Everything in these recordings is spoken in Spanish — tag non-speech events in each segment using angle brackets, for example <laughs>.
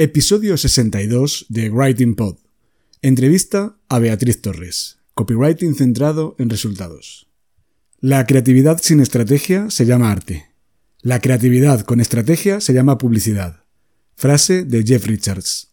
Episodio 62 de Writing Pod. Entrevista a Beatriz Torres. Copywriting centrado en resultados. La creatividad sin estrategia se llama arte. La creatividad con estrategia se llama publicidad. Frase de Jeff Richards.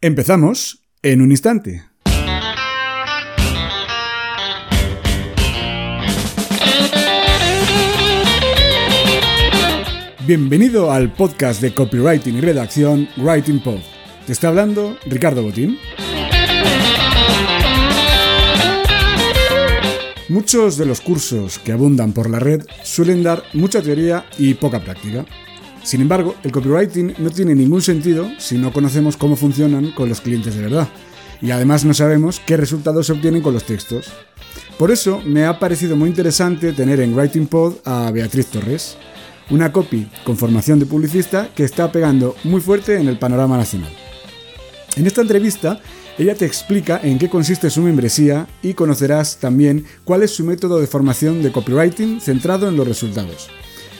Empezamos en un instante. Bienvenido al podcast de copywriting y redacción Writing Pod. Te está hablando Ricardo Botín. Muchos de los cursos que abundan por la red suelen dar mucha teoría y poca práctica. Sin embargo, el copywriting no tiene ningún sentido si no conocemos cómo funcionan con los clientes de verdad. Y además no sabemos qué resultados se obtienen con los textos. Por eso me ha parecido muy interesante tener en Writing Pod a Beatriz Torres, una copy con formación de publicista que está pegando muy fuerte en el panorama nacional. En esta entrevista, ella te explica en qué consiste su membresía y conocerás también cuál es su método de formación de copywriting centrado en los resultados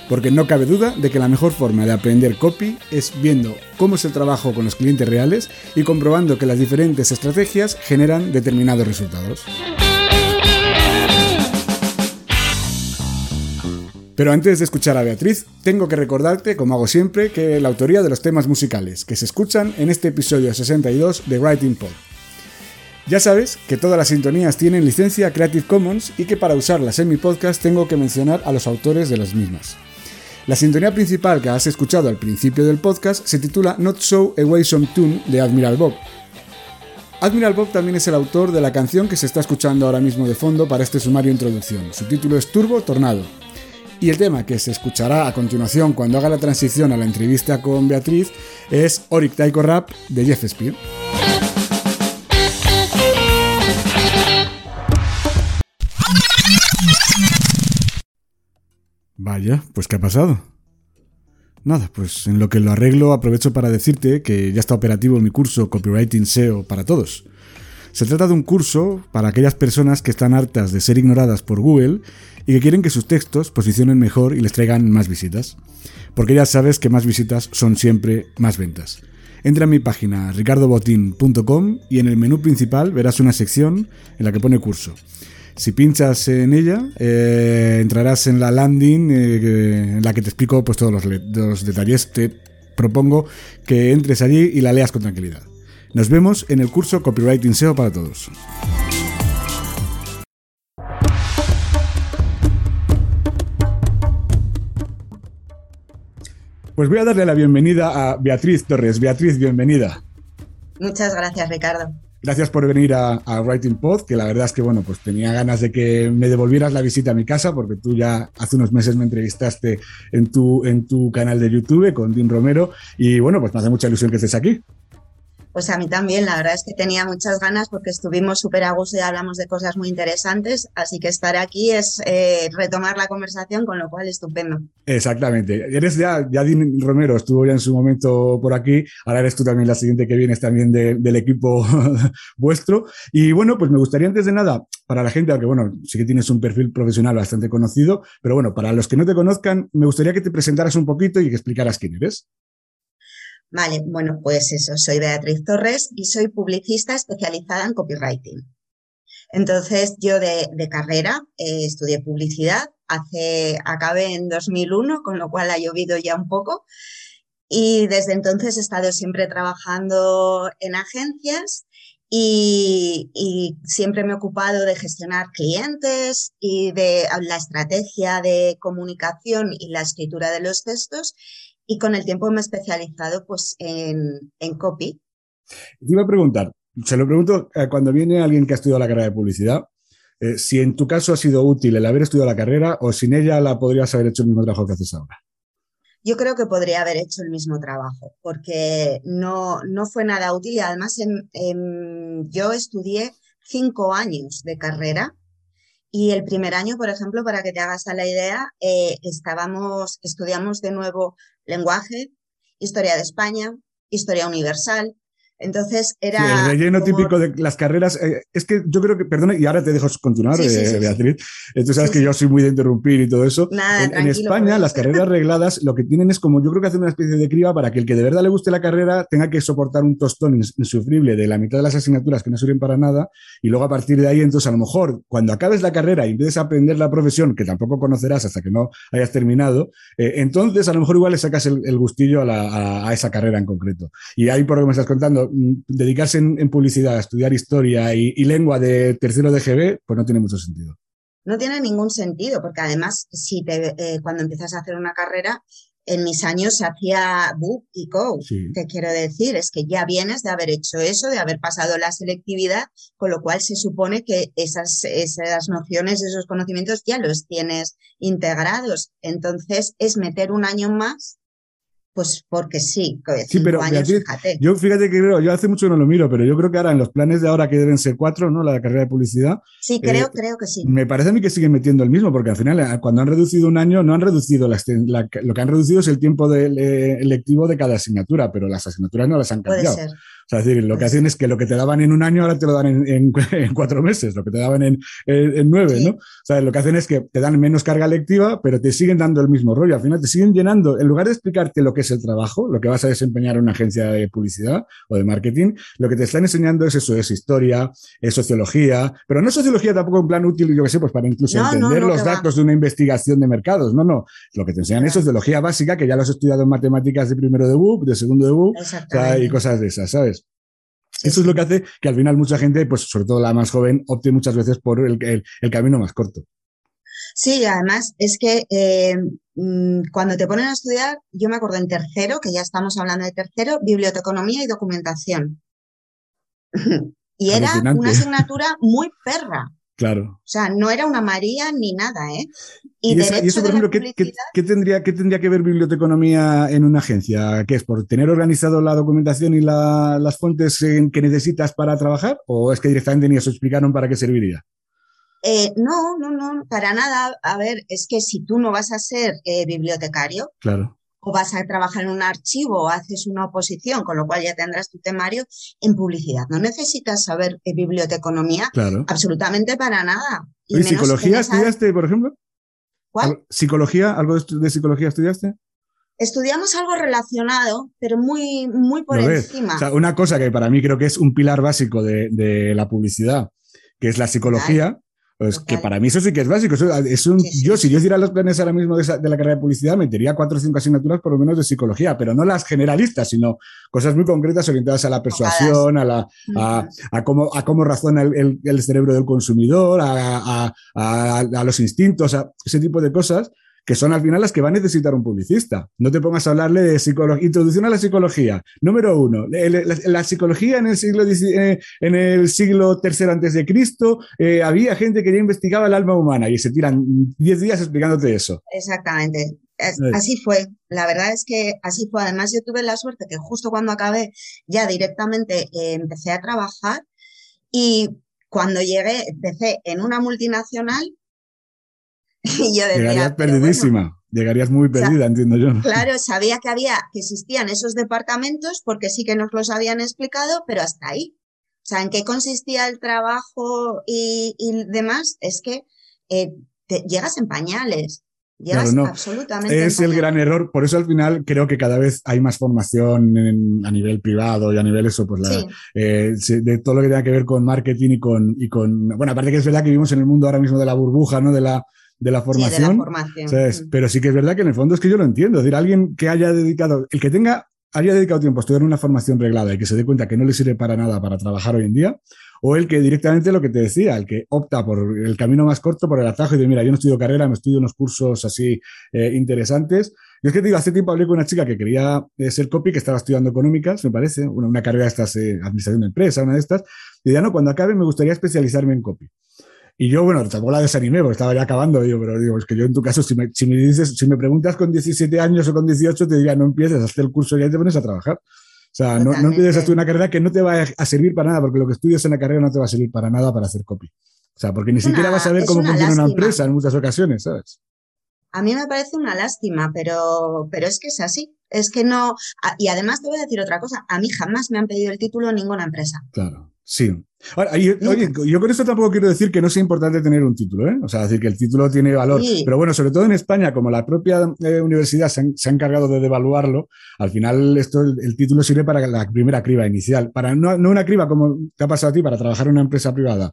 porque no cabe duda de que la mejor forma de aprender copy es viendo cómo es el trabajo con los clientes reales y comprobando que las diferentes estrategias generan determinados resultados. Pero antes de escuchar a Beatriz, tengo que recordarte, como hago siempre, que la autoría de los temas musicales que se escuchan en este episodio 62 de Writing Pod. Ya sabes que todas las sintonías tienen licencia Creative Commons y que para usarlas en mi podcast tengo que mencionar a los autores de las mismas. La sintonía principal que has escuchado al principio del podcast se titula Not So Away Some Tune de Admiral Bob. Admiral Bob también es el autor de la canción que se está escuchando ahora mismo de fondo para este sumario introducción. Su título es Turbo Tornado. Y el tema que se escuchará a continuación cuando haga la transición a la entrevista con Beatriz es Oric Taiko Rap de Jeff Spear. Vaya, pues ¿qué ha pasado? Nada, pues en lo que lo arreglo aprovecho para decirte que ya está operativo mi curso Copywriting SEO para todos. Se trata de un curso para aquellas personas que están hartas de ser ignoradas por Google y que quieren que sus textos posicionen mejor y les traigan más visitas. Porque ya sabes que más visitas son siempre más ventas. Entra a mi página ricardobotin.com y en el menú principal verás una sección en la que pone curso. Si pinchas en ella, eh, entrarás en la landing eh, en la que te explico pues, todos los, los detalles. Te propongo que entres allí y la leas con tranquilidad. Nos vemos en el curso Copywriting SEO para todos. Pues voy a darle la bienvenida a Beatriz Torres. Beatriz, bienvenida. Muchas gracias, Ricardo. Gracias por venir a, Writing Pod, que la verdad es que bueno, pues tenía ganas de que me devolvieras la visita a mi casa, porque tú ya hace unos meses me entrevistaste en tu, en tu canal de YouTube con Tim Romero, y bueno, pues me hace mucha ilusión que estés aquí. Pues a mí también, la verdad es que tenía muchas ganas porque estuvimos súper a gusto y hablamos de cosas muy interesantes, así que estar aquí es eh, retomar la conversación, con lo cual estupendo. Exactamente. Eres ya, ya Romero estuvo ya en su momento por aquí, ahora eres tú también la siguiente que vienes también del equipo <laughs> vuestro. Y bueno, pues me gustaría antes de nada, para la gente, aunque bueno, sí que tienes un perfil profesional bastante conocido, pero bueno, para los que no te conozcan, me gustaría que te presentaras un poquito y que explicaras quién eres. Vale, bueno, pues eso, soy Beatriz Torres y soy publicista especializada en copywriting. Entonces, yo de, carrera eh, estudié publicidad, hace, acabé en 2001, con lo cual ha llovido ya un poco. Y desde entonces he estado siempre trabajando en agencias y, y, siempre me he ocupado de gestionar clientes y de la estrategia de comunicación y la escritura de los textos y con el tiempo me he especializado pues en, en copy. Te iba a preguntar, se lo pregunto eh, cuando viene alguien que ha estudiado la carrera de publicidad, eh, si en tu caso ha sido útil el haber estudiado la carrera o sin ella la podrías haber hecho el mismo trabajo que haces ahora. Yo creo que podría haber hecho el mismo trabajo porque no, no fue nada útil y además yo estudié cinco años de carrera y el primer año, por ejemplo, para que te hagas a la idea, eh, estábamos, estudiamos de nuevo lenguaje, historia de España, historia universal, entonces era. Sí, el relleno típico de las carreras. Eh, es que yo creo que, perdona, y ahora te dejo continuar, eh, Beatriz. Tú sabes que yo soy muy de interrumpir y todo eso. en, España, las carreras <laughs> regladas lo que tienen es como yo creo que hacen una especie de criba para que el que de verdad le guste la carrera tenga que soportar un tostón insufrible de la mitad de las asignaturas que no sirven para nada. Y luego a partir de ahí, entonces a lo mejor cuando acabes la carrera y empieces a aprender la profesión, que tampoco conocerás hasta que no hayas terminado, eh, entonces a lo mejor igual le sacas el, gustillo a, a esa carrera en concreto. Y ahí por lo que me estás contando, Mm, dedicarse en, publicidad a estudiar historia y, lengua de tercero de GB, pues no tiene mucho sentido. No tiene ningún sentido, porque además, si te, eh, cuando empiezas a hacer una carrera, en mis años se hacía book y co. ¿Qué quiero decir? Es que ya vienes de haber hecho eso, de haber pasado la selectividad, con lo cual se supone que esas, esas nociones, esos conocimientos ya los tienes integrados. Entonces es meter un año más pues porque sí. Sí, pero yo fíjate que creo, yo hace mucho no lo miro, pero yo creo que ahora en los planes de ahora que deben ser cuatro, ¿no? La carrera de publicidad. Sí, creo, eh, creo que sí. Me parece a mí que siguen metiendo el mismo, porque al final, eh, cuando han reducido un año, no han reducido la, lo que han reducido es el tiempo de, eh, lectivo de cada asignatura, pero las asignaturas no las han cambiado. Puede ser. O sea, es decir, lo que hacen es que lo que te daban en un año ahora te lo dan en, <laughs> cuatro meses, lo que te daban en, nueve, ¿no? O sea, lo que hacen es que te dan menos carga lectiva, pero te siguen dando el mismo rollo. Al final te siguen llenando, en lugar de explicarte lo que es el trabajo, lo que vas a desempeñar en una agencia de publicidad o de marketing, lo que te están enseñando es eso, es historia, es sociología, pero no sociología tampoco en plan útil, yo que sé, pues para incluso entender los datos de una investigación de mercados. No, no. Lo que te enseñan es sociología básica, que ya lo has estudiado en matemáticas de primero de BUP, de segundo de BUP, y cosas de esas, ¿sabes? Eso es lo que hace que al final mucha gente, pues sobre todo la más joven, opte muchas veces por el, camino más corto. Sí, además es que eh, cuando te ponen a estudiar, yo me acuerdo en tercero, que ya estamos hablando de tercero, biblioteconomía y documentación. <laughs> y era una asignatura muy perra. Claro. O sea, no era una María ni nada, ¿eh? Y, eso, por ejemplo, ¿qué, tendría, ¿qué tendría que ver biblioteconomía en una agencia? ¿Qué es? ¿Por tener organizado la documentación y las fuentes que necesitas para trabajar? ¿O es que directamente ni os explicaron para qué serviría? Eh, no, no, no, para nada. A ver, es que si tú no vas a ser eh, bibliotecario, claro o vas a trabajar en un archivo o haces una oposición, con lo cual ya tendrás tu temario en publicidad. No necesitas saber biblioteconomía absolutamente para nada. ¿Y, psicología estudiaste, por ejemplo? ¿Cuál? ¿Psicología? ¿Algo de, psicología estudiaste? Estudiamos algo relacionado, pero muy, muy por encima. O sea, una cosa que para mí creo que es un pilar básico de, la publicidad, que es la psicología, pues que para mí eso sí que es básico. es un, Yo, si yo hiciera los planes ahora mismo de, la carrera de publicidad, metería cuatro o cinco asignaturas por lo menos de psicología, pero no las generalistas, sino cosas muy concretas orientadas a la persuasión, a, la, a, cómo, a cómo razona el, el, cerebro del consumidor, a, a los instintos, a ese tipo de cosas que son al final las que va a necesitar un publicista. No te pongas a hablarle de psicología. Introducción a la psicología. Número uno, la, psicología en el siglo, eh, en el siglo III antes de Cristo, había gente que ya investigaba el alma humana y se tiran 10 días explicándote eso. Exactamente. así fue, la verdad es que así fue. Además, yo tuve la suerte que justo cuando acabé ya directamente eh, empecé a trabajar y cuando llegué, empecé en una multinacional <laughs> y yo decía, Llegarías perdidísima, llegarías muy perdida, entiendo yo. Claro, sabía que había, que existían esos departamentos porque sí que nos los habían explicado, pero hasta ahí. O sea, en qué consistía el trabajo y, demás, es que eh, te, llegas en pañales. Llegas absolutamente. Es el gran error. Por eso al final creo que cada vez hay más formación a nivel privado y a nivel eso, pues la, eh, de todo lo que tenga que ver con marketing y con, y con. Bueno, aparte que es verdad que vivimos en el mundo ahora mismo de la burbuja, ¿no? De la, de la formación. Mm. Pero sí que es verdad que en el fondo es que yo lo entiendo. Es decir, alguien que haya dedicado, el que tenga, haya dedicado tiempo a estudiar una formación reglada y que se dé cuenta que no le sirve para nada para trabajar hoy en día, o el que directamente lo que te decía, el que opta por el camino más corto, por el atajo y dice, mira, yo no estudio carrera, me estudio unos cursos así eh, interesantes. Y es que te digo, hace tiempo hablé con una chica que quería eh, ser copy, que estaba estudiando económicas, me parece, una, una carrera de estas, eh, administración de empresa, una de estas, y decía, no, cuando acabe me gustaría especializarme en copy. Y yo, bueno, tampoco la desanimé porque estaba ya acabando, digo, pero digo, es que yo en tu caso, si me, si me dices, si me preguntas con 17 años o con 18, te diría, no empieces, hacer el curso y ya te pones a trabajar. O sea, no, no, empieces a estudiar una carrera que no te va a servir para nada, porque lo que estudias en la carrera no te va a servir para nada para hacer copy. O sea, porque ni siquiera vas a ver cómo funciona una empresa en muchas ocasiones, ¿sabes? A mí me parece una lástima, pero, pero es que es así. Es que no. Y además te voy a decir otra cosa. A mí jamás me han pedido el título en ninguna empresa. Claro. Sí. oye, yo con esto tampoco quiero decir que no sea importante tener un título, ¿eh? O sea, decir que el título tiene valor. Pero bueno, sobre todo en España, como la propia eh, universidad se, ha encargado de devaluarlo, al final esto, el, título sirve para la primera criba inicial. Para no, no, una criba como te ha pasado a ti, para trabajar en una empresa privada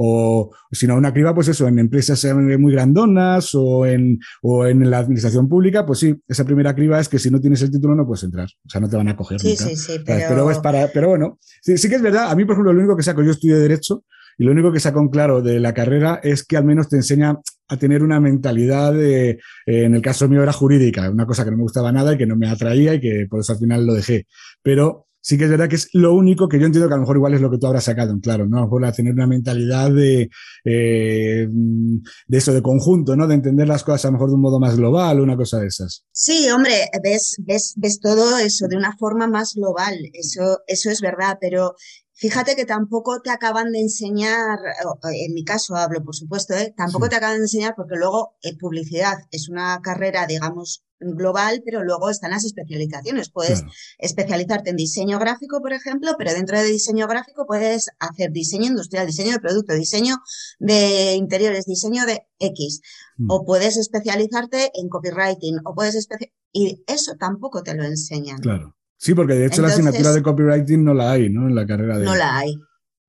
o sino una criba, pues eso, en empresas muy grandonas o en, o en la administración pública, pues sí, esa primera criba es que si no tienes el título no puedes entrar, o sea, no te van a coger. Sí, sí, sí, pero... es para, pero bueno, sí, sí que es verdad, a mí, por ejemplo, lo único que saco, yo estudio Derecho, y lo único que saco en claro de la carrera es que al menos te enseña a tener una mentalidad, de, eh, en el caso mío era jurídica, una cosa que no me gustaba nada y que no me atraía y que por eso al final lo dejé. Pero sí que es verdad que es lo único que yo entiendo que a lo mejor igual es lo que tú habrás sacado claro, ¿no? A tener una mentalidad de, eh, de eso, de conjunto, ¿no? De entender las cosas a lo mejor de un modo más global, una cosa de esas. Sí, hombre, ves, ves, ves todo eso de una forma más global, eso, eso es verdad, pero Fíjate que tampoco te acaban de enseñar, en mi caso hablo por supuesto, ¿eh? tampoco te acaban de enseñar porque luego eh, publicidad es una carrera, digamos, global, pero luego están las especializaciones. Puedes especializarte en diseño gráfico, por ejemplo, pero dentro de diseño gráfico puedes hacer diseño industrial, diseño de producto, diseño de interiores, diseño de X. Mm. O puedes especializarte en copywriting, o puedes y eso tampoco te lo enseñan. Claro. Sí, porque de hecho la asignatura de copywriting no la hay, ¿no? En la carrera de... No la hay.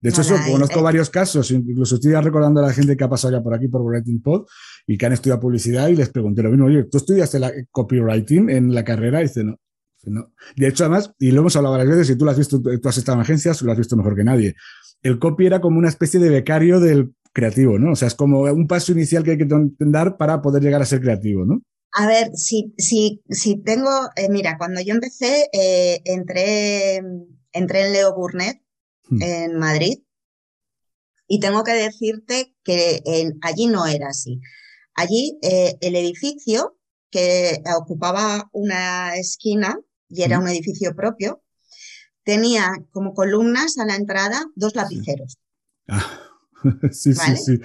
De hecho, conozco eh. varios casos, incluso estoy recordando a la gente que ha pasado ya por aquí por Writing Pod y que han estudiado publicidad y les pregunté lo mismo, oye, ¿tú estudiaste la copywriting en la carrera? Y dice, no. no. De hecho, además, y lo hemos hablado varias veces, y tú lo has visto, tú has estado en agencias, lo has visto mejor que nadie. El copy era como una especie de becario del creativo, ¿no? O sea, es como un paso inicial que hay que dar para poder llegar a ser creativo, ¿no? A ver, si, si, si tengo, eh, mira, cuando yo empecé, eh, entré, entré en Leo Burnett, hmm. en Madrid, y tengo que decirte que allí no era así. Allí eh, el edificio que ocupaba una esquina y era hmm. un edificio propio, tenía como columnas a la entrada dos lapiceros. Ah, <laughs> sí, sí, sí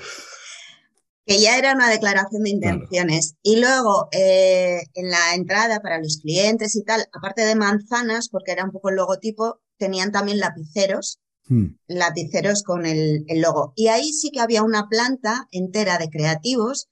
que ya era una declaración de intenciones. Y luego, eh, en la entrada para los clientes y tal, aparte de manzanas, porque era un poco el logotipo, tenían también lapiceros, hmm. lapiceros con el, logo. Y ahí sí que había una planta entera de creativos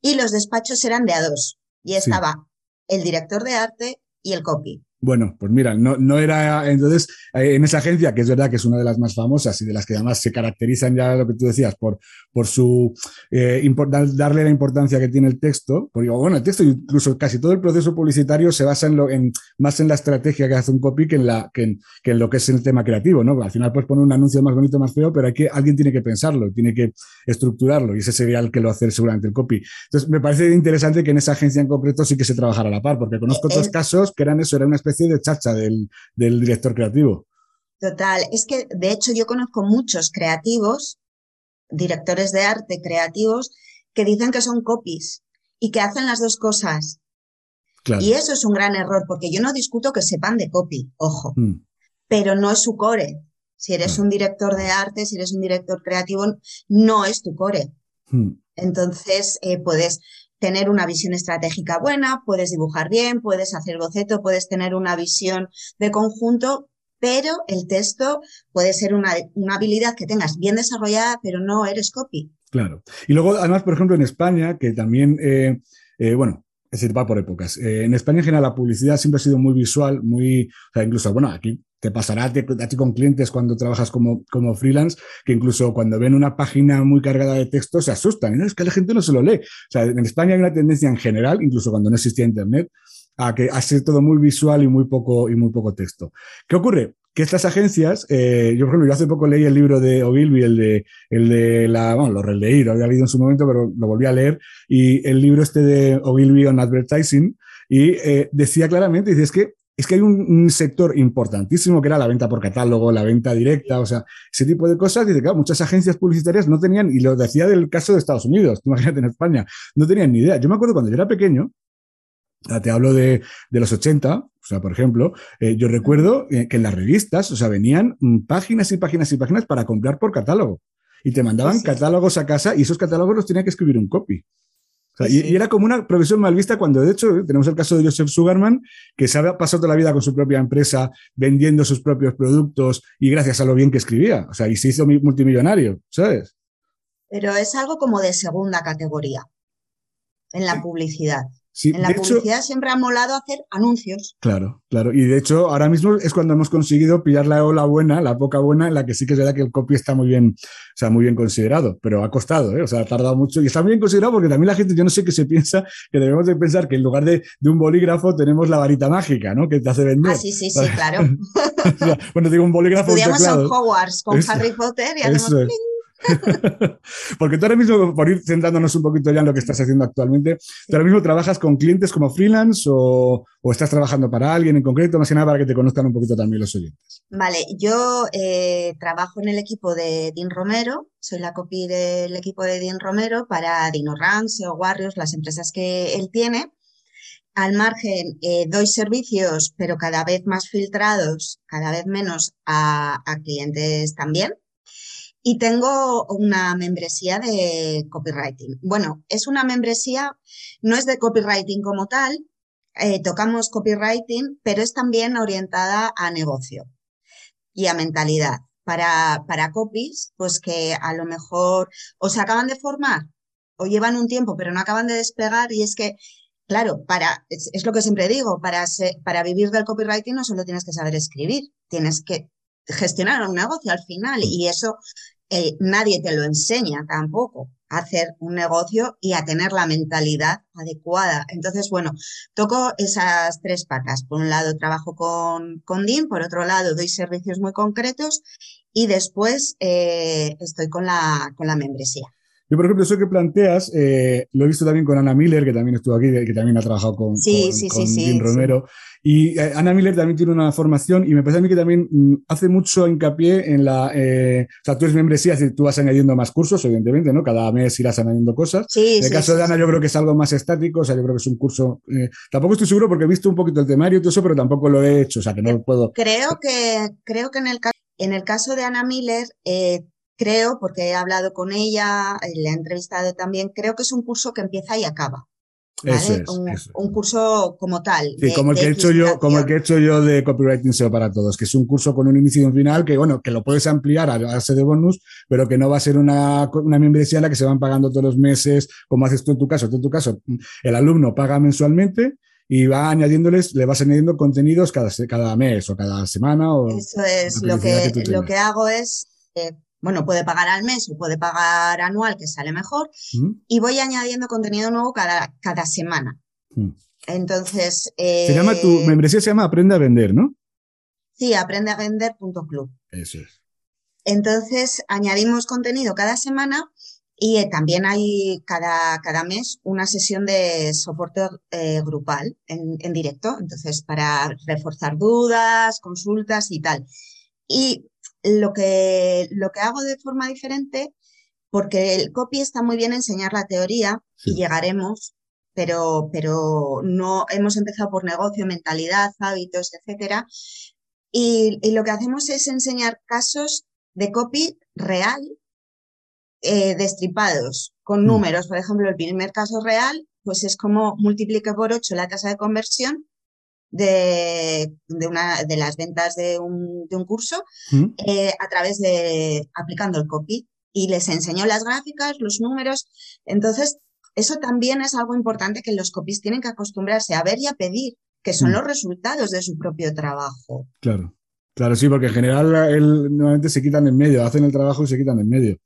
y los despachos eran de a dos. Y estaba el director de arte y el copy. Bueno, pues mira, no, no era entonces eh, en esa agencia, que es verdad que es una de las más famosas y de las que además se caracterizan ya lo que tú decías por, por su eh, darle la importancia que tiene el texto, porque bueno, el texto, incluso casi todo el proceso publicitario se basa en lo, en, más en la estrategia que hace un copy que en, la, que en, que en lo que es el tema creativo, ¿no? Al final puedes poner un anuncio más bonito, más feo, pero hay que, alguien tiene que pensarlo, tiene que estructurarlo y ese sería el que lo hace seguramente el copy. Entonces, me parece interesante que en esa agencia en concreto sí que se trabajara a la par, porque conozco otros casos que eran eso, era una especie de chacha del, director creativo. Total, es que de hecho yo conozco muchos creativos, directores de arte creativos, que dicen que son copies y que hacen las dos cosas. Y eso es un gran error, porque yo no discuto que sepan de copy, ojo, mm. pero no es su core. Si eres un director de arte, si eres un director creativo, no es tu core. Mm. Entonces, eh, puedes tener una visión estratégica buena, puedes dibujar bien, puedes hacer boceto, puedes tener una visión de conjunto, pero el texto puede ser una, habilidad que tengas bien desarrollada, pero no eres copy. Claro. Y luego, además, por ejemplo, en España, que también, eh, eh, bueno, es decir, va por épocas. Eh, en España, en general, la publicidad siempre ha sido muy visual, muy, o sea, incluso, bueno, aquí te pasará a ti, con clientes cuando trabajas como, como freelance, que incluso cuando ven una página muy cargada de texto se asustan. ¿no? Es que la gente no se lo lee. O sea, en España hay una tendencia en general, incluso cuando no existía Internet, a que ser todo muy visual y muy poco, y muy poco texto. ¿Qué ocurre? que estas agencias, eh, yo por ejemplo, yo hace poco leí el libro de Ogilvy, el de, el de la, bueno, lo releí, lo había leído en su momento, pero lo volví a leer, y el libro este de Ogilvy on Advertising, y eh, decía claramente, dice, es que es que hay un, sector importantísimo que era la venta por catálogo, la venta directa, o sea, ese tipo de cosas. Dice, claro, muchas agencias publicitarias no tenían, y lo decía del caso de Estados Unidos, imagínate en España, no tenían ni idea. Yo me acuerdo cuando yo era pequeño, te hablo de, de los 80, o sea, por ejemplo, eh, yo recuerdo eh, que en las revistas, o sea, venían mm, páginas y páginas y páginas para comprar por catálogo. Y te mandaban catálogos a casa y esos catálogos los tenía que escribir un copy y, era como una profesión mal vista cuando de hecho tenemos el caso de Joseph Sugarman, que se ha pasado toda la vida con su propia empresa vendiendo sus propios productos y gracias a lo bien que escribía. O sea, y se hizo multimillonario, ¿sabes? Pero es algo como de segunda categoría en la publicidad en la publicidad siempre ha molado hacer anuncios. Claro, claro. Y de hecho, ahora mismo es cuando hemos conseguido pillar la ola buena, la poca buena, en la que sí que es verdad que el copy está muy bien, o sea, muy bien considerado, pero ha costado, ¿eh? o sea, ha tardado mucho. Y está muy bien considerado porque también la gente, yo no sé qué se piensa, que debemos de pensar que en lugar de, un bolígrafo tenemos la varita mágica, ¿no? Que te hace vender. Ah, sí, sí, sí, <laughs> claro. <laughs> bueno, digo un bolígrafo. Estudiamos en Hogwarts con Harry Potter y hacemos. <laughs> Porque tú ahora mismo, por ir centrándonos un poquito ya en lo que estás haciendo actualmente, ¿tú ahora mismo trabajas con clientes como freelance o, estás trabajando para alguien en concreto? Más que nada para que te conozcan un poquito también los oyentes. Vale, yo eh, trabajo en el equipo de Dean Romero, soy la copy del equipo de Dean Romero para Dino Ranch o Warriors, las empresas que él tiene. Al margen, eh, doy servicios, pero cada vez más filtrados, cada vez menos a clientes también. Y tengo una membresía de copywriting. Bueno, es una membresía, no es de copywriting como tal, eh, tocamos copywriting, pero es también orientada a negocio y a mentalidad. Para, para copies, pues que a lo mejor o se acaban de formar o llevan un tiempo, pero no acaban de despegar y es que Claro, para, es, es, lo que siempre digo, para, para vivir del copywriting no solo tienes que saber escribir, tienes que gestionar un negocio al final y eso eh, nadie te lo enseña tampoco a hacer un negocio y a tener la mentalidad adecuada. Entonces, bueno, toco esas tres patas. Por un lado, trabajo con, con DIN, por otro lado, doy servicios muy concretos y después eh, estoy con la, con la membresía. Yo, por ejemplo, eso que planteas, eh, lo he visto también con Ana Miller, que también estuvo aquí, que también ha trabajado con, con, Romero. Y eh, Ana Miller también tiene una formación y me parece a mí que también mm, hace mucho hincapié en la... Eh, o sea, tú eres membresía, tú vas añadiendo más cursos, evidentemente, ¿no? Cada mes irás añadiendo cosas. en el caso de Ana yo creo que es algo más estático, o sea, yo creo que es un curso... tampoco estoy seguro porque he visto un poquito el temario y todo eso, pero tampoco lo he hecho, o sea, que no puedo... Creo que, creo que en el, en el caso de Ana Miller creo, porque he hablado con ella, eh, le he entrevistado también, creo que es un curso que empieza y acaba. un, curso como tal. Sí, como, el que he hecho yo, como el que he hecho yo de Copywriting SEO para todos, que es un curso con un inicio y un final que, bueno, que lo puedes ampliar a base de bonus, pero que no va a ser una, una membresía en la que se van pagando todos los meses, como haces tú en tu caso. Tú en tu caso, el alumno paga mensualmente y va añadiéndoles, le vas añadiendo contenidos cada, cada mes o cada semana. O Eso es, lo que, lo que hago es eh, bueno, puede pagar al mes o puede pagar anual, que sale mejor, y voy añadiendo contenido nuevo cada, cada semana. Entonces. se llama tu eh, membresía, se llama Aprende a Vender, ¿no? Sí, aprendeavender.club. Eso es. Entonces, añadimos contenido cada semana y eh, también hay cada, cada mes una sesión de soporte eh, grupal en, en, directo, entonces para reforzar dudas, consultas y tal. Y lo que, lo que hago de forma diferente, porque el copy está muy bien enseñar la teoría y llegaremos, pero, pero no hemos empezado por negocio, mentalidad, hábitos, etcétera. Y, lo que hacemos es enseñar casos de copy real, eh, destripados, con mm. números. Por ejemplo, el primer caso real, pues es como multiplica por 8 la tasa de conversión de, de, una, de las ventas de un, de un curso mm. eh, a través de aplicando el copy. Y les enseño las gráficas, los números. Entonces, eso también es algo importante que los copies tienen que acostumbrarse a ver y a pedir, que son mm. los resultados de su propio trabajo. Claro, claro, sí, porque en general él, normalmente se quitan en medio, hacen el trabajo y se quitan en medio.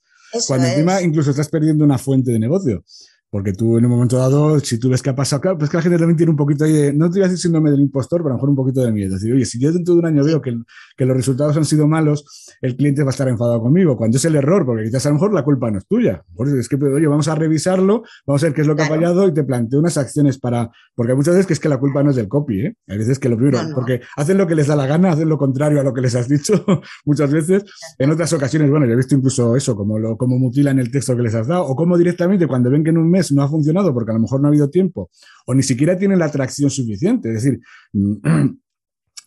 Cuando encima incluso estás perdiendo una fuente de negocio. Porque tú en un momento dado, si tú ves que ha pasado, claro, pues que la gente también tiene un poquito de, no te voy a decir síndrome del impostor, pero a lo mejor un poquito de miedo. Es decir, oye, si yo dentro de un año veo que, que, los resultados han sido malos, el cliente va a estar enfadado conmigo. Cuando es el error, porque quizás a lo mejor la culpa no es tuya. Por es que, oye, vamos a revisarlo, vamos a ver qué es lo que ha fallado y te planteo unas acciones para, porque muchas veces que es que la culpa no es del copy, ¿eh? Hay veces que lo primero, porque hacen lo que les da la gana, hacen lo contrario a lo que les has dicho <laughs> muchas veces. En otras ocasiones, bueno, yo he visto incluso eso, como lo, como mutilan el texto que les has dado, o como directamente cuando ven que en un mes no ha funcionado, porque a lo mejor no ha habido tiempo, o ni siquiera tienen la atracción suficiente. Es decir, <clears throat>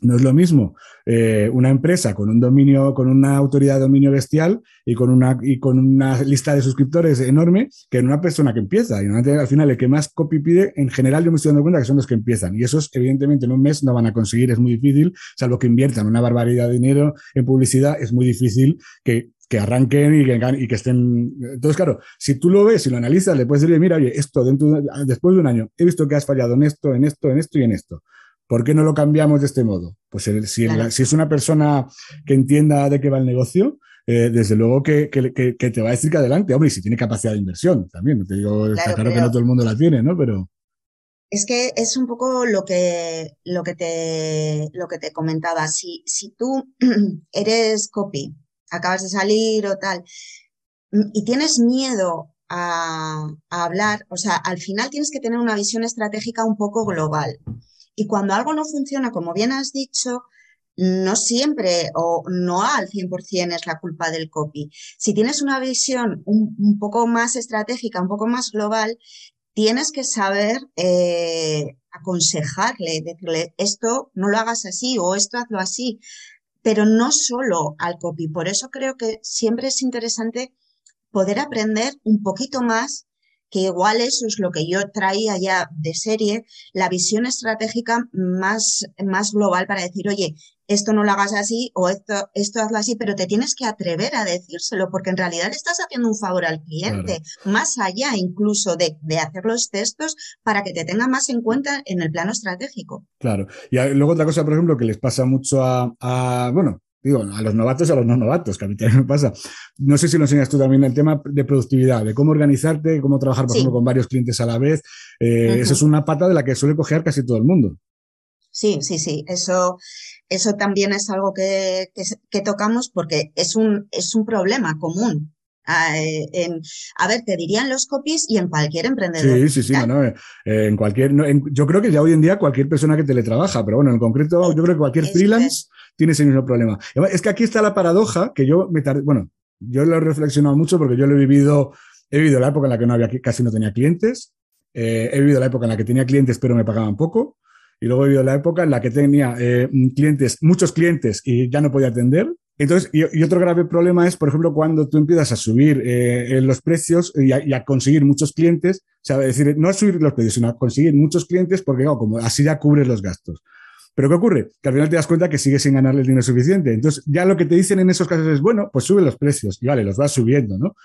no es lo mismo eh, una empresa con un dominio, con una autoridad de dominio bestial y con una, y con una lista de suscriptores enorme que una persona que empieza. Y al final el que más copy pide, en general yo me estoy dando cuenta que son los que empiezan. Y esos evidentemente en un mes no van a conseguir, es muy difícil, salvo que inviertan una barbaridad de dinero en publicidad, es muy difícil que que arranquen y que, y que, estén. Entonces, claro, si tú lo ves y lo analizas, le puedes decir, mira, oye, esto dentro después de un año, he visto que has fallado en esto, en esto, en esto y en esto. ¿Por qué no lo cambiamos de este modo? Pues si, si es una persona que entienda de qué va el negocio, eh, desde luego que, que, que, te va a decir que adelante, hombre, y si tiene capacidad de inversión también. No te digo, está claro que no todo el mundo la tiene, ¿no? Pero. Es que es un poco lo que, lo que, te, lo que te comentaba. Si, si tú <clears throat> eres copy acabas de salir o tal, mm, y tienes miedo a, hablar, o sea, al final tienes que tener una visión estratégica un poco global. Y cuando algo no funciona, como bien has dicho, no siempre o no al 100% es la culpa del copy. Si tienes una visión un, poco más estratégica, un poco más global, tienes que saber eh, aconsejarle, decirle, esto no lo hagas así o esto hazlo así pero no solo al copy. Por eso creo que siempre es interesante poder aprender un poquito más, que igual eso es lo que yo traía ya de serie, la visión estratégica más, más global para decir, oye, esto no lo hagas así o esto, esto hazlo así, pero te tienes que atrever a decírselo porque en realidad le estás haciendo un favor al cliente, más allá incluso de, de, hacer los textos para que te tenga más en cuenta en el plano estratégico. Claro. Y luego otra cosa, por ejemplo, que les pasa mucho a, a bueno, digo, a los novatos y a los no novatos, que a mí también me pasa. No sé si lo enseñas tú también el tema de productividad, de cómo organizarte, cómo trabajar, por ejemplo, con varios clientes a la vez. Eh, Eso es una pata de la que suele cojear casi todo el mundo. Sí, sí, sí. Eso, eso también es algo que, que, tocamos porque es un, es un problema común. A, ah, en, a ver, te dirían los copies y en cualquier emprendedor. Sí, sí, sí, no, eh, en cualquier, yo creo que ya hoy en día cualquier persona que teletrabaja, pero bueno, en concreto yo creo que cualquier freelance tiene ese mismo problema. Es que aquí está la paradoja que yo me bueno, yo lo he reflexionado mucho porque yo lo he vivido, he vivido la época en la que no había, casi no tenía clientes, eh, he vivido la época en la que tenía clientes pero me pagaban poco, y luego he vivido la época en la que tenía eh, clientes, muchos clientes y ya no podía atender. Entonces, y, otro grave problema es, por ejemplo, cuando tú empiezas a subir eh, los precios y a, conseguir muchos clientes, o sea, decir, no a subir los precios, sino a conseguir muchos clientes porque, como así ya cubres los gastos. Pero ¿qué ocurre? Que al final te das cuenta que sigues sin ganarle el dinero suficiente. Entonces, ya lo que te dicen en esos casos es, bueno, pues sube los precios y vale, los vas subiendo, ¿no?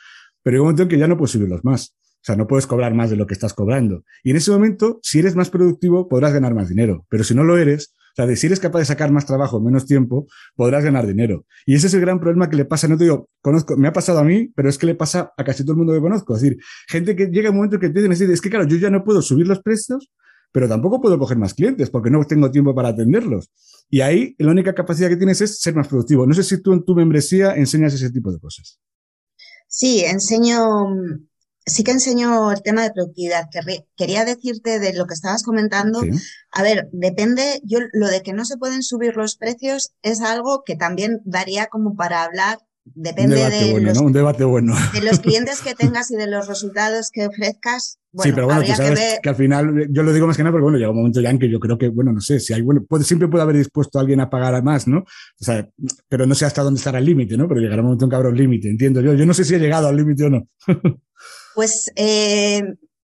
Pero hay un momento en que ya no puedes subirlos más. O sea, no puedes cobrar más de lo que estás cobrando. Y en ese momento, si eres más productivo, podrás ganar más dinero. Pero si no lo eres, o sea, si eres capaz de sacar más trabajo en menos tiempo, podrás ganar dinero. Y ese es el gran problema que le pasa, no te digo, conozco, me ha pasado a mí, pero es que le pasa a casi todo el mundo que conozco. Es decir, gente que llega un momento que te dicen, es que claro, yo ya no puedo subir los precios, pero tampoco puedo coger más clientes porque no tengo tiempo para atenderlos. Y ahí la única capacidad que tienes es ser más productivo. No sé si tú en tu membresía enseñas ese tipo de cosas. Sí, enseño sí que enseño el tema de productividad. Quería decirte de lo que estabas comentando. A ver, depende, yo lo de que no se pueden subir los precios es algo que también daría como para hablar. Depende de, los, Un debate bueno. de los clientes que <laughs> tengas y de los resultados que ofrezcas, sí, pero bueno, tú sabes que, al final, yo lo digo más que nada porque bueno, llega un momento ya en que yo creo que, bueno, no sé, si hay, bueno, siempre puede haber dispuesto a alguien a pagar más, ¿no? O sea, pero no sé hasta dónde estará el límite, ¿no? Pero llegará un momento en que habrá un límite, entiendo yo. Yo no sé si he llegado al límite o no. <laughs> pues eh,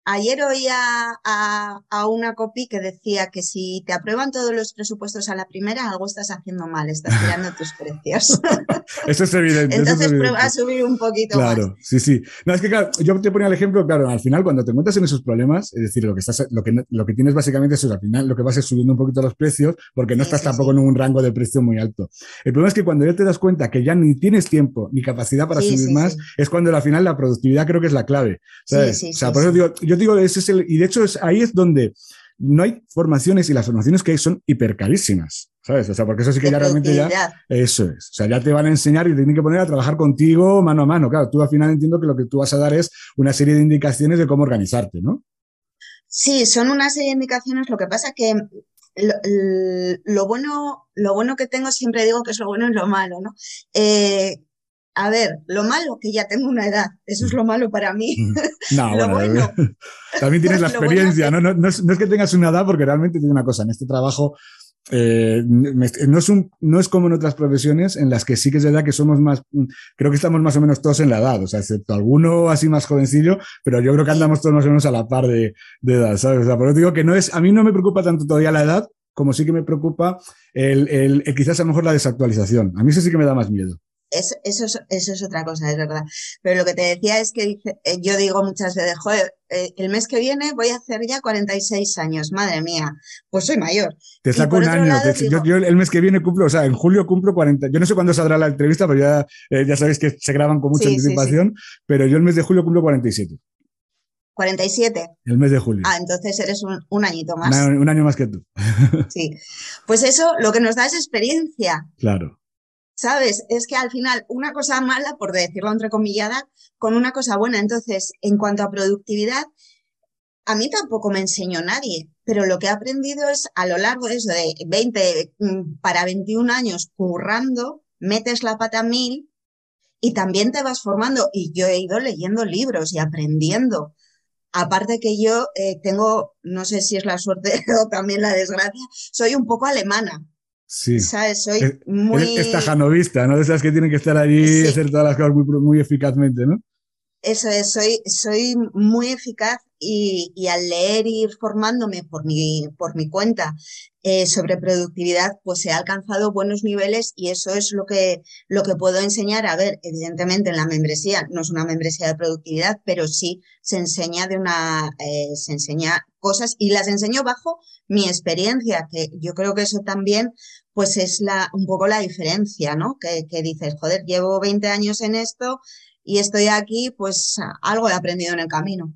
Ayer oía a, a, una copy que decía que si te aprueban todos los presupuestos a la primera, algo estás haciendo mal, estás tirando tus precios. <laughs> eso es evidente. Entonces prueba a subir un poquito claro, más. sí, sí. No, es que claro, yo te ponía el ejemplo, claro, al final cuando te encuentras en esos problemas, es decir, lo que, estás, lo que, lo que tienes básicamente es al final lo que vas es subiendo un poquito los precios porque no estás tampoco en un rango de precio muy alto. El problema es que cuando ya te das cuenta que ya ni tienes tiempo ni capacidad para subir más, es cuando al final la productividad creo que es la clave. ¿sabes? o sea, por eso digo, yo digo, ese es el y de hecho es, ahí es donde no hay formaciones y las formaciones que hay son hipercarísimas. ¿Sabes? O sea, porque eso sí que ya realmente ya. Eso es. O sea, ya te van a enseñar y te tienen que poner a trabajar contigo mano a mano. Claro, tú al final entiendo que lo que tú vas a dar es una serie de indicaciones de cómo organizarte, ¿no? Sí, son una serie de indicaciones. Lo que pasa que lo, bueno, lo bueno que tengo, siempre digo que es lo bueno y lo malo, ¿no? Eh, a ver, lo malo que ya tengo una edad, eso es lo malo para mí. <laughs> No, lo bueno, <laughs> también tienes la <laughs> experiencia, ¿no? No, es, que tengas una edad, porque realmente tiene una cosa, en este trabajo eh, no, es un, no es como en otras profesiones en las que sí que es verdad que somos más, creo que estamos más o menos todos en la edad, o sea, excepto alguno así más jovencillo, pero yo creo que andamos todos más o menos a la par de, edad, ¿sabes? O sea, por eso digo que no es, a mí no me preocupa tanto todavía la edad, como sí que me preocupa el, el, quizás a lo mejor la desactualización. A mí eso sí que me da más miedo eso, es, eso es otra cosa, es verdad. Pero lo que te decía es que eh, yo digo muchas veces, joder, eh, el mes que viene voy a hacer ya 46 años, madre mía, pues soy mayor. Te saco un año, yo, el mes que viene cumplo, o sea, en julio cumplo 40, yo no sé cuándo saldrá la entrevista, pero ya, eh, ya sabéis que se graban con mucha anticipación, pero yo el mes de julio cumplo 47. 47. El mes de julio. Ah, entonces eres un, un añito más. un año más que tú. <laughs> sí. Pues eso lo que nos da es experiencia. Claro. ¿Sabes? Es que al final una cosa mala, por decirlo entrecomillada, con una cosa buena. Entonces, en cuanto a productividad, a mí tampoco me enseñó nadie, pero lo que he aprendido es a lo largo de eso, de 20 mm, para 21 años currando, metes la pata mil y también te vas formando. Y yo he ido leyendo libros y aprendiendo. Aparte que yo eh, tengo, no sé si es la suerte <laughs> o también la desgracia, soy un poco alemana. Sí. ¿Sabes? Soy muy. Esta janovista, ¿no? De esas que tienen que estar allí y hacer todas las cosas muy, muy eficazmente, ¿no? Eso es, soy, soy muy eficaz y, y, al leer y ir formándome por mi, por mi cuenta eh, sobre productividad, pues he alcanzado buenos niveles y eso es lo que, lo que puedo enseñar. A ver, evidentemente en la membresía no es una membresía de productividad, pero sí se enseña de una, eh, se enseña cosas y las enseño bajo mi experiencia, que yo creo que eso también pues es la, un poco la diferencia, ¿no? Que, que dices, joder, llevo 20 años en esto y estoy aquí, pues algo he aprendido en el camino.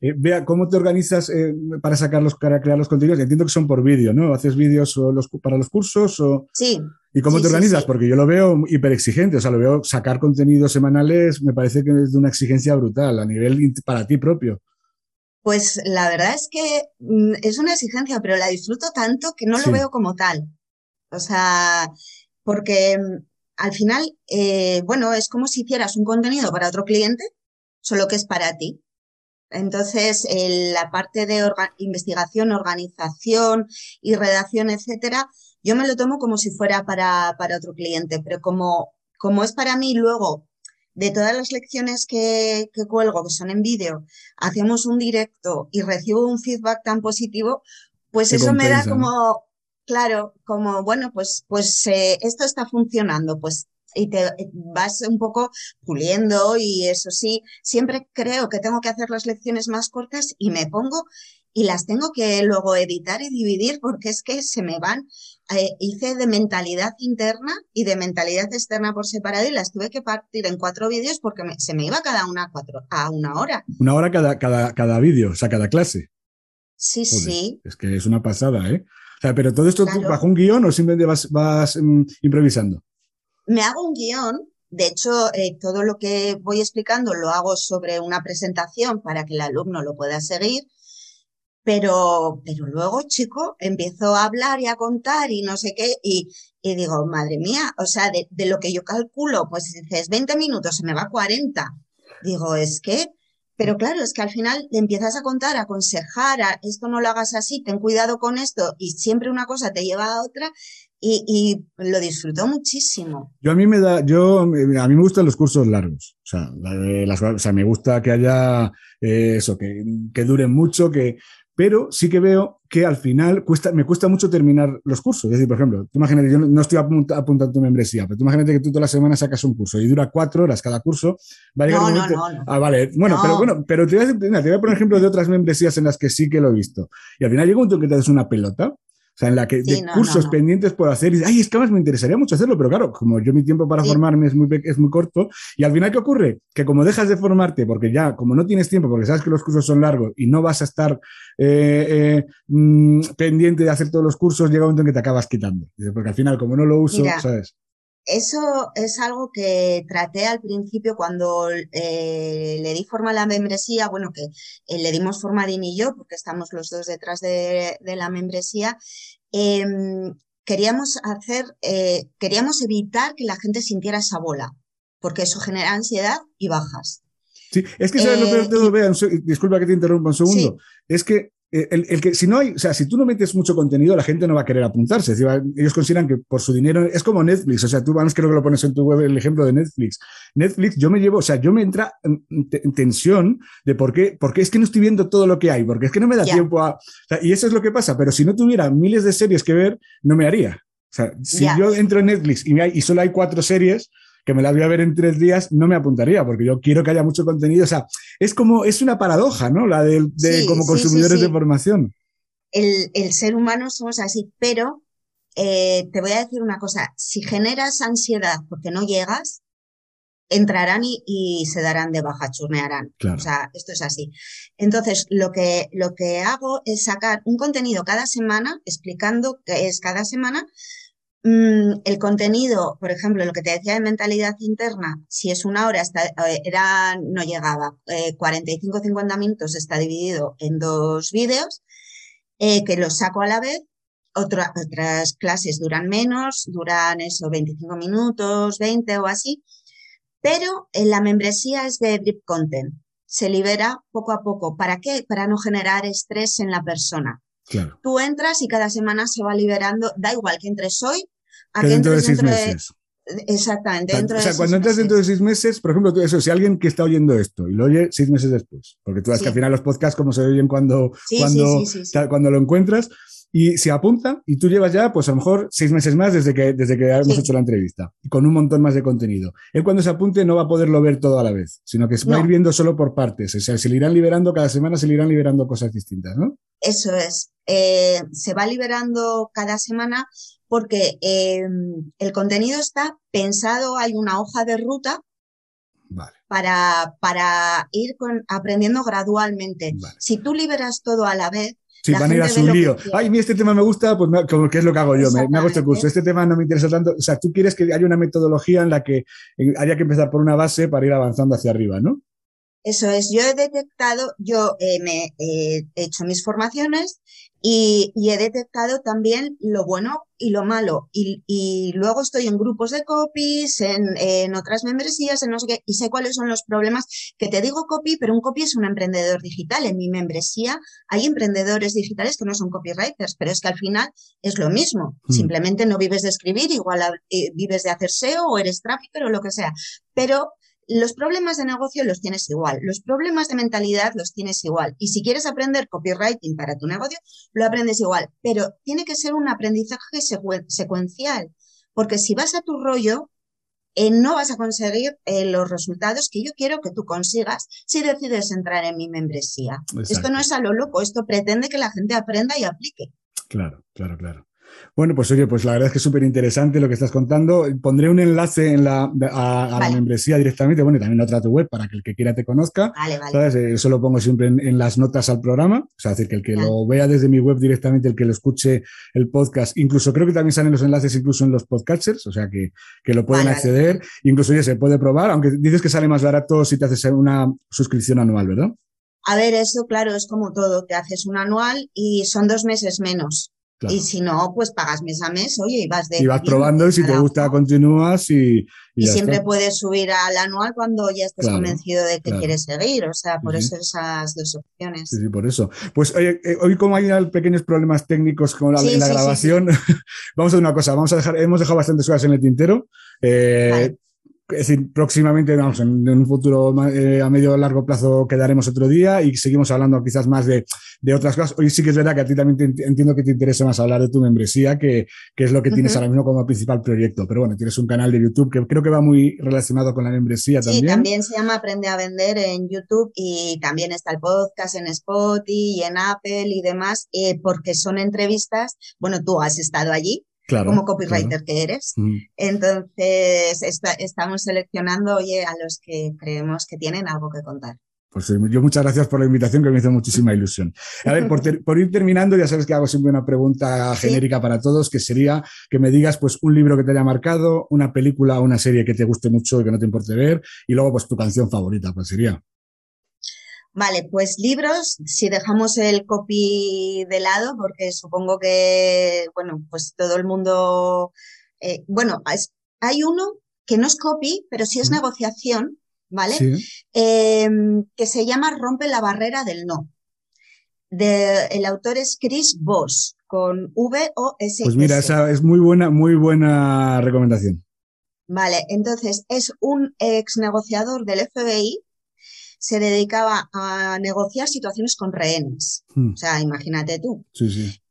Eh, vea, ¿cómo te organizas eh, para sacarlos, para crear los contenidos? Entiendo que son por vídeo, ¿no? ¿Haces vídeos los, para los cursos? O... Sí. ¿Y cómo te organizas? Porque yo lo veo hiper exigente, o sea, lo veo sacar contenidos semanales, me parece que es de una exigencia brutal a nivel para ti propio. Pues la verdad es que mm, es una exigencia, pero la disfruto tanto que no lo veo como tal. O sea, porque mm, al final, eh, bueno, es como si hicieras un contenido para otro cliente, solo que es para ti. Entonces, la parte de investigación, organización y redacción, etcétera, yo me lo tomo como si fuera para, para otro cliente, pero como, como es para mí luego de todas las lecciones que, que, cuelgo, que son en vídeo, hacemos un directo y recibo un feedback tan positivo, pues eso me da como, claro, como, bueno, pues, pues eh, esto está funcionando, pues y te vas un poco puliendo y eso sí, siempre creo que tengo que hacer las lecciones más cortas y me pongo y las tengo que luego editar y dividir porque es que se me van. Eh, hice de mentalidad interna y de mentalidad externa por separado y las tuve que partir en cuatro vídeos porque se me iba cada una a, cuatro, a una hora. Una hora cada, cada, cada vídeo, o sea, cada clase. Sí, sí. Es que es una pasada, ¿eh? Sea, pero todo esto bajo un guion o simplemente vas, vas mm, improvisando me hago un guion. De hecho, eh, todo lo que voy explicando lo hago sobre una presentación para que el alumno lo pueda seguir. Pero, pero luego, chico, empiezo a hablar y a contar y no sé qué, y, y digo, madre mía, o sea, de, lo que yo calculo, pues dices 20 minutos, se me va 40. Digo, es que Pero claro, es que al final te empiezas a contar, a aconsejar, a esto no lo hagas así, ten cuidado con esto, y siempre una cosa te lleva a otra, y, lo disfruto muchísimo. Yo a mí me da, yo, a mí me gustan los cursos largos. O sea, o sea me gusta que haya eh, eso, que, que duren mucho, que, pero sí que veo que al final cuesta, me cuesta mucho terminar los cursos. Es decir, por ejemplo, tú imagínate, yo no estoy apuntando tu membresía, pero tú imagínate que tú toda la semana sacas un curso y dura cuatro horas cada curso. Va a no, no, no, Ah, vale. Bueno, pero bueno, pero te voy, a, te voy a poner ejemplo de otras membresías en las que sí que lo he visto. Y al final llega un momento que te das una pelota o sea, en la que de cursos pendientes por hacer, y ay, es que además me interesaría mucho hacerlo, pero claro, como yo mi tiempo para formarme es muy, es muy corto, y al final, ¿qué ocurre? Que como dejas de formarte, porque ya, como no tienes tiempo, porque sabes que los cursos son largos y no vas a estar eh, eh, mm, pendiente de hacer todos los cursos, llega un momento en que te acabas quitando. Porque al final, como no lo uso, ¿sabes? Eso es algo que traté al principio cuando eh, le di forma a la membresía, bueno, que eh, le dimos forma a Dean y yo, porque estamos los dos detrás de, la membresía. Em, queríamos hacer, eh, queríamos evitar que la gente sintiera esa bola, porque eso genera ansiedad y bajas. Sí, es que sabes lo que disculpa que te interrumpa un segundo, es que eh, el, que si no hay, o sea, si tú no metes mucho contenido, la gente no va a querer apuntarse. ellos consideran que por su dinero es como Netflix. O sea, tú vamos, creo que lo pones en tu web el ejemplo de Netflix. Netflix, yo me llevo, o sea, yo me entra en, tensión de por qué, porque es que no estoy viendo todo lo que hay, porque es que no me da tiempo a. y eso es lo que pasa. Pero si no tuviera miles de series que ver, no me haría. O sea, si yo entro en Netflix y, y solo hay cuatro series, que me las voy a ver en tres días, no me apuntaría, porque yo quiero que haya mucho contenido. O sea, es como, es una paradoja, ¿no? La de, como consumidores de información. El, ser humano somos así, pero eh, te voy a decir una cosa, si generas ansiedad porque no llegas, entrarán y, se darán de baja, churnearán. O sea, esto es así. Entonces, lo que, lo que hago es sacar un contenido cada semana explicando qué es cada semana el contenido, por ejemplo, lo que te decía de mentalidad interna, si es una hora, eh, era, no llegaba, 45-50 eh, minutos está dividido en dos vídeos, eh, que los saco a la vez. otras clases duran menos, duran eso, 25 minutos, 20 o así, pero en la membresía es de drip content. Se libera poco a poco. ¿Para qué? Para no generar estrés en la persona. Tú entras y cada semana se va liberando, da igual que entres hoy, que dentro de seis meses. Exactamente. o sea, cuando entras dentro de seis meses, por ejemplo, eso, si alguien que está oyendo esto y lo oye seis meses después, porque tú sabes que al final los podcasts como se oyen cuando, cuando, cuando lo encuentras, y se apunta y tú llevas ya, pues a lo mejor seis meses más desde que, desde que hemos hecho la entrevista, y con un montón más de contenido. Él cuando se apunte no va a poderlo ver todo a la vez, sino que se va a ir viendo solo por partes. O sea, se le irán liberando, cada semana se le irán liberando cosas distintas, ¿no? Eso es. Eh, se va liberando cada semana porque em, el contenido está pensado, hay una hoja de ruta para, para ir aprendiendo gradualmente. Si tú liberas todo a la vez, Sí, van a ir a su lío. Ay, mí este tema me gusta, pues como que es lo que hago yo, me, hago este curso. Este tema no me interesa tanto. O sea, tú quieres que haya una metodología en la que haya que empezar por una base para ir avanzando hacia arriba, ¿no? Eso es, yo he detectado, yo eh, me he hecho mis formaciones y, he detectado también lo bueno y lo malo. Y, luego estoy en grupos de copies, en, otras membresías, en no sé qué, y sé cuáles son los problemas. Que te digo copy, pero un copy es un emprendedor digital. En mi membresía hay emprendedores digitales que no son copywriters, pero es que al final es lo mismo. Hmm. Simplemente no vives de escribir, igual eh, vives de hacer SEO o eres trafficker o lo que sea. Pero los problemas de negocio los tienes igual, los problemas de mentalidad los tienes igual. Y si quieres aprender copywriting para tu negocio, lo aprendes igual. Pero tiene que ser un aprendizaje secuencial, porque si vas a tu rollo, eh, no vas a conseguir eh, los resultados que yo quiero que tú consigas si decides entrar en mi membresía. Esto no es a lo loco, esto pretende que la gente aprenda y aplique. Claro, claro, claro. Bueno, pues oye, pues la verdad es que es súper interesante lo que estás contando. Pondré un enlace en la, a, la membresía directamente, bueno, y también otra tu web para que el que quiera te conozca. Vale, vale. Eso lo pongo siempre en, las notas al programa. O sea, decir, que el que lo vea desde mi web directamente, el que lo escuche el podcast, incluso creo que también salen los enlaces incluso en los podcasters, o sea, que, que lo pueden acceder. Incluso ya se puede probar, aunque dices que sale más barato si te haces una suscripción anual, ¿verdad? A ver, eso claro, es como todo, te haces un anual y son dos meses menos. Y si no, pues pagas mes a mes, oye, y vas de. Y vas probando y si te gusta, continúas y. Y, siempre puedes subir al anual cuando ya estés convencido de que quieres seguir. O sea, por eso esas dos opciones. Sí, sí, por eso. Pues eh, hoy, como hay pequeños problemas técnicos con la, la grabación, <laughs> vamos a hacer una cosa. Vamos a dejar, hemos dejado bastantes cosas en el tintero. Eh, es decir, próximamente, vamos, en, un futuro eh, a medio o largo plazo quedaremos otro día y seguimos hablando quizás más de, otras cosas. Hoy sí que es verdad que a ti también entiendo que te interesa más hablar de tu membresía, que, es lo que tienes ahora mismo como principal proyecto. Pero bueno, tienes un canal de YouTube que creo que va muy relacionado con la membresía también. Sí, también se llama Aprende a Vender en YouTube y también está el podcast en Spotify y en Apple y demás, eh, porque son entrevistas. Bueno, tú has estado allí como copywriter que eres. Entonces, estamos seleccionando, oye, a los que creemos que tienen algo que contar. Pues eh, yo muchas gracias por la invitación, que me hizo muchísima <laughs> ilusión. A ver, por, ir terminando, ya sabes que hago siempre una pregunta genérica para todos, que sería que me digas pues un libro que te haya marcado, una película o una serie que te guste mucho y que no te importe ver, y luego pues tu canción favorita, pues sería. Vale, pues libros, si dejamos el copy de lado, porque supongo que, bueno, pues todo el mundo, eh, bueno, hay uno que no es copy, pero sí es negociación, ¿vale? Em, que se llama Rompe la barrera del no. De, el autor es Chris Voss, con V O S. Pues mira, esa es muy buena, muy buena recomendación. Vale, entonces es un ex negociador del FBI se dedicaba a negociar situaciones con rehenes. Hmm. O sea, imagínate tú. Sí, sí.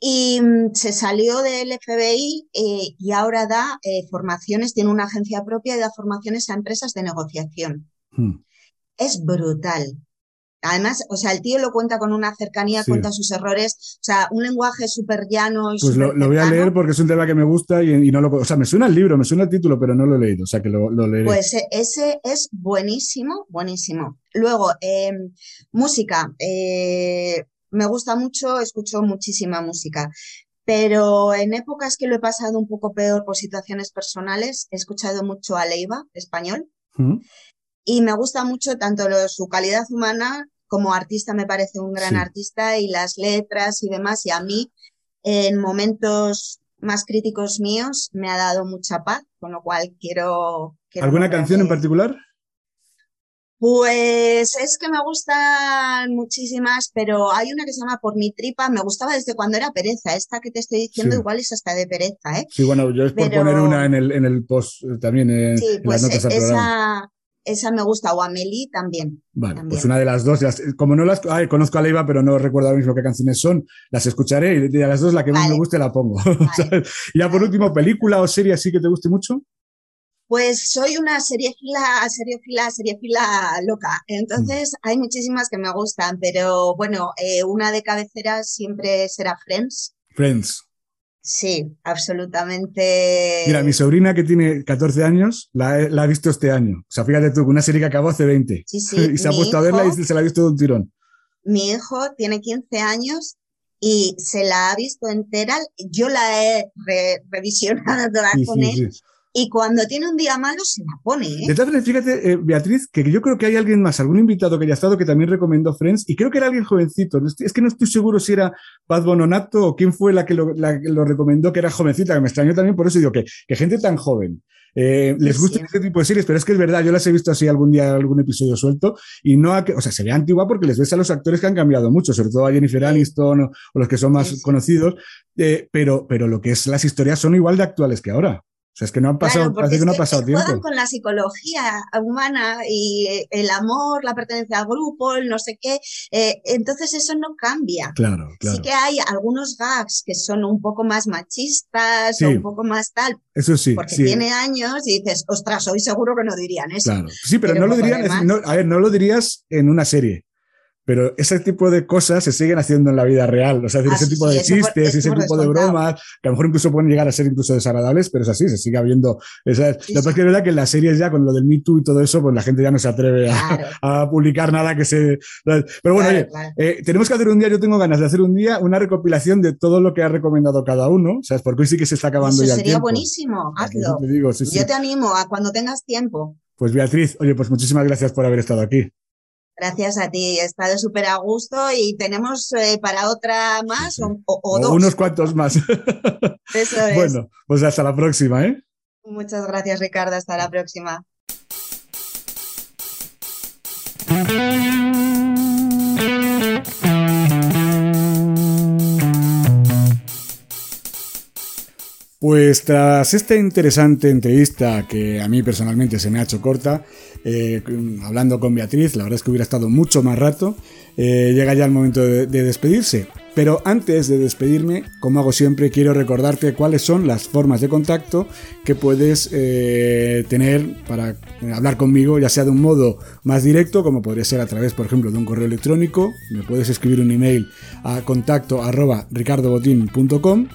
Y mm, se salió del FBI eh, y ahora da eh, formaciones, tiene una agencia propia y da formaciones a empresas de negociación. Hmm. Es brutal. Además, o sea, el tío lo cuenta con una cercanía, cuenta sus errores, o sea, un lenguaje súper llano y Pues lo, voy a leer porque es un tema que me gusta y, no lo... O sea, me suena el libro, me suena el título, pero no lo he leído, o sea, que lo, lo leeré. Pues e, ese es buenísimo, buenísimo. Luego, em, música. Eh, me gusta mucho, escucho muchísima música. Pero en épocas que lo he pasado un poco peor por situaciones personales, he escuchado mucho a Leiva, español. Mm. Y me gusta mucho tanto su calidad humana como artista me parece un gran artista y las letras y demás. Y a mí, en momentos más críticos míos, me ha dado mucha paz, con lo cual quiero... ¿Alguna canción en particular? Pues es que me gustan muchísimas, pero hay una que se llama Por mi tripa, me gustaba desde cuando era pereza, esta que te estoy diciendo igual es hasta de pereza, ¿eh? Sí, bueno, yo es por poner una en el, en el post eh, también, en, sí, pues las notas esa, esa me gusta, o Amelie también. Vale, pues una de las dos, como no las conozco a Leiva, pero no recuerdo ahora mismo qué canciones son, las escucharé y de las dos la que más me guste la pongo. <laughs> y ya por último, película o serie así que te guste mucho. Pues soy una seriefila, seriefila, seriefila loca. Entonces mm. hay muchísimas que me gustan, pero bueno, eh, una de cabecera siempre será Friends. Friends. Sí, absolutamente. Mira, mi sobrina que tiene 14 años la, ha visto este año. O sea, fíjate tú, una serie que acabó hace 20. Sí, <laughs> sí. y se ha puesto a verla y se la ha visto de un tirón. Mi hijo tiene 15 años y se la ha visto entera. Yo la he revisionado toda con él. Y cuando tiene un día malo se la pone. ¿eh? De todas fíjate, eh, Beatriz, que yo creo que hay alguien más, algún invitado que haya estado que también recomendó Friends, y creo que era alguien jovencito. Es que no estoy seguro si era Paz Bononato o quién fue la que lo, recomendó, que era jovencita, que me extrañó también, por eso digo que, que gente tan joven. Eh, les gusta este tipo de series, pero es que es verdad, yo las he visto así algún día, algún episodio suelto, y no, o sea, se ve antigua porque les ves a los actores que han cambiado mucho, sobre todo a Jennifer Aniston o, los que son más conocidos, pero, pero lo que es las historias son igual de actuales que ahora. O sea, es que no ha pasado, parece que no ha pasado tiempo. Juegan con la psicología humana y eh, el amor, la pertenencia al grupo, el no sé qué. Eh, entonces eso no cambia. Claro, claro. Sí que hay algunos gags que son un poco más machistas o un poco más tal. Eso sí. Porque tiene años y dices, ostras, hoy seguro que no dirían eso. Claro. Sí, pero, no lo dirían, a ver, no lo dirías en una serie. Pero ese tipo de cosas se siguen haciendo en la vida real. O sea, ese tipo de chistes, ese tipo de bromas, que a lo mejor incluso pueden llegar a ser incluso desagradables, pero es así, se sigue habiendo. Esa, lo que pasa es que es verdad que en las series ya, con lo del Me Too y todo eso, pues la gente ya no se atreve a, publicar nada que se. Pero bueno, oye, eh, tenemos que hacer un día, yo tengo ganas de hacer un día una recopilación de todo lo que ha recomendado cada uno, ¿sabes? Porque hoy sí que se está acabando eso ya. Sería buenísimo, hazlo. yo te animo a cuando tengas tiempo. Pues Beatriz, oye, pues muchísimas gracias por haber estado aquí. Gracias a ti, he estado súper a gusto y tenemos eh, para otra más O, o, dos. unos cuantos más. <laughs> Eso es. Bueno, pues hasta la próxima, ¿eh? Muchas gracias, Ricardo. Hasta la próxima. Pues tras esta interesante entrevista que a mí personalmente se me ha hecho corta, eh, hablando con Beatriz, la verdad es que hubiera estado mucho más rato, eh, llega ya el momento de, despedirse. Pero antes de despedirme, como hago siempre, quiero recordarte cuáles son las formas de contacto que puedes eh, tener para hablar conmigo, ya sea de un modo más directo, como podría ser a través, por ejemplo, de un correo electrónico. Me puedes escribir un email a contacto arroba ricardobotin.com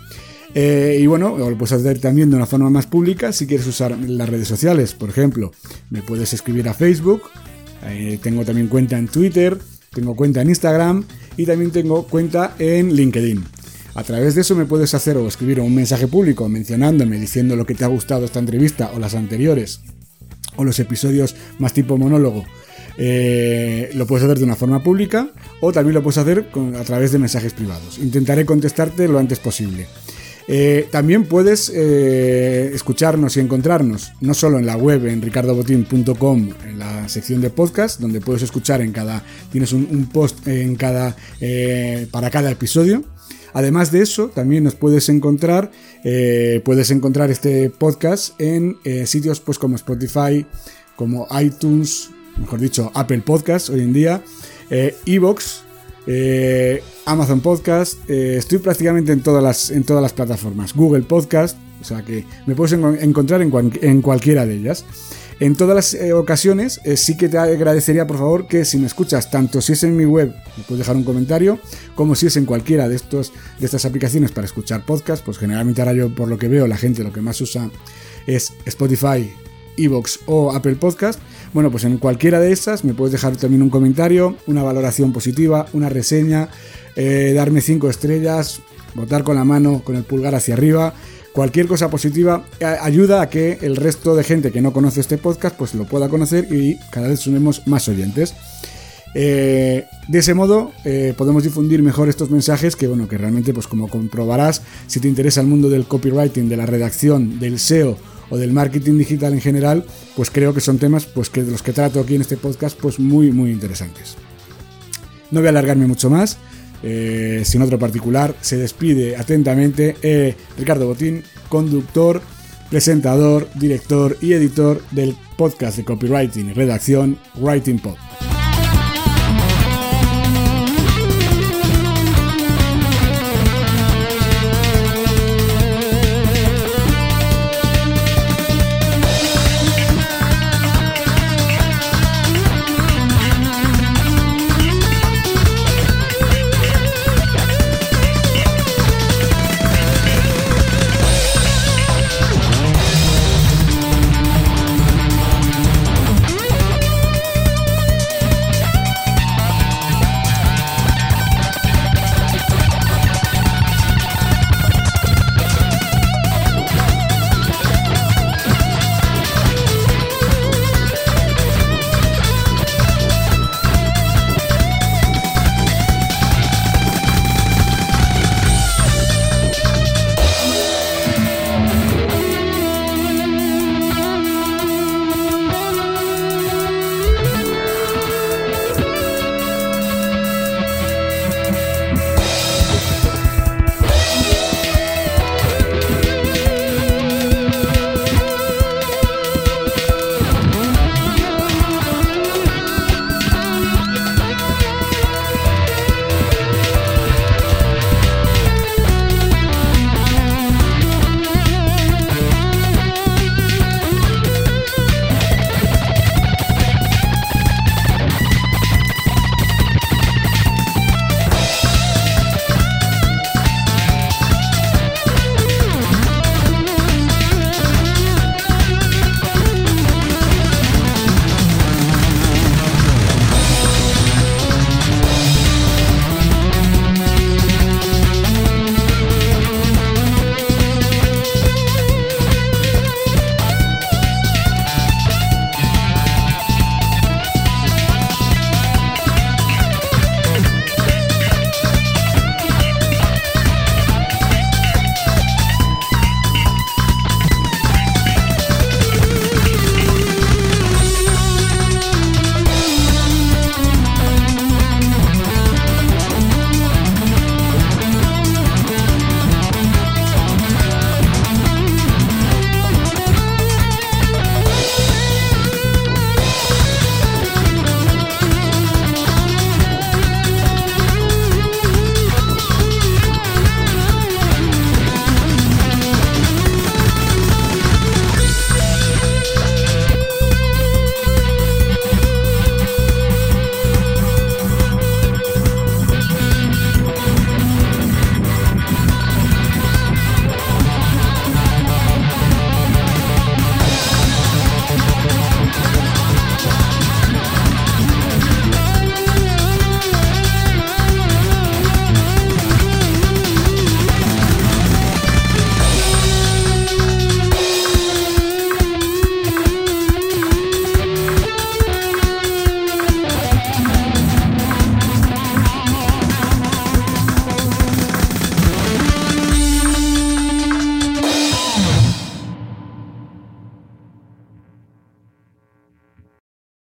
eh, y bueno, lo puedes hacer también de una forma más pública si quieres usar las redes sociales. Por ejemplo, me puedes escribir a Facebook, eh, tengo también cuenta en Twitter, tengo cuenta en Instagram y también tengo cuenta en LinkedIn. A través de eso me puedes hacer o escribir un mensaje público mencionándome, diciendo lo que te ha gustado esta entrevista o las anteriores, o los episodios más tipo monólogo. Eh, lo puedes hacer de una forma pública o también lo puedes hacer a través de mensajes privados. Intentaré contestarte lo antes posible. Eh, también puedes eh, escucharnos y encontrarnos, no solo en la web, en ricardobotín.com, en la sección de podcast, donde puedes escuchar en cada, tienes un, post en cada, eh, para cada episodio. Además de eso, también nos puedes encontrar, puedes encontrar este podcast en sitios pues como Spotify, como iTunes, mejor dicho, Apple Podcast hoy en día, Evox, eh, Amazon Podcast, eh, estoy prácticamente en todas, las, en todas las plataformas. Google Podcast, o sea que me puedes encontrar en, cualquiera de ellas. En todas las eh, ocasiones sí que te agradecería por favor que si me escuchas, tanto si es en mi web, me puedes dejar un comentario, como si es en cualquiera de, estos, de estas aplicaciones para escuchar podcast, pues generalmente ahora yo por lo que veo la gente lo que más usa es Spotify, Evox o Apple Podcast, bueno, pues en cualquiera de esas me puedes dejar también un comentario, una valoración positiva, una reseña, eh, darme 5 estrellas, votar con la mano, con el pulgar hacia arriba. Cualquier cosa positiva eh, ayuda a que el resto de gente que no conoce este podcast pues lo pueda conocer y cada vez sumemos más oyentes. Eh, de ese modo podemos difundir mejor estos mensajes que bueno que realmente pues como comprobarás si te interesa el mundo del copywriting, de la redacción, del SEO o del marketing digital en general, pues creo que son temas pues que de los que trato aquí en este podcast pues muy muy interesantes. No voy a alargarme mucho más. Eh, sin otro particular, se despide atentamente eh, Ricardo Botín, conductor, presentador, director y editor del podcast de copywriting y redacción Writing Pod.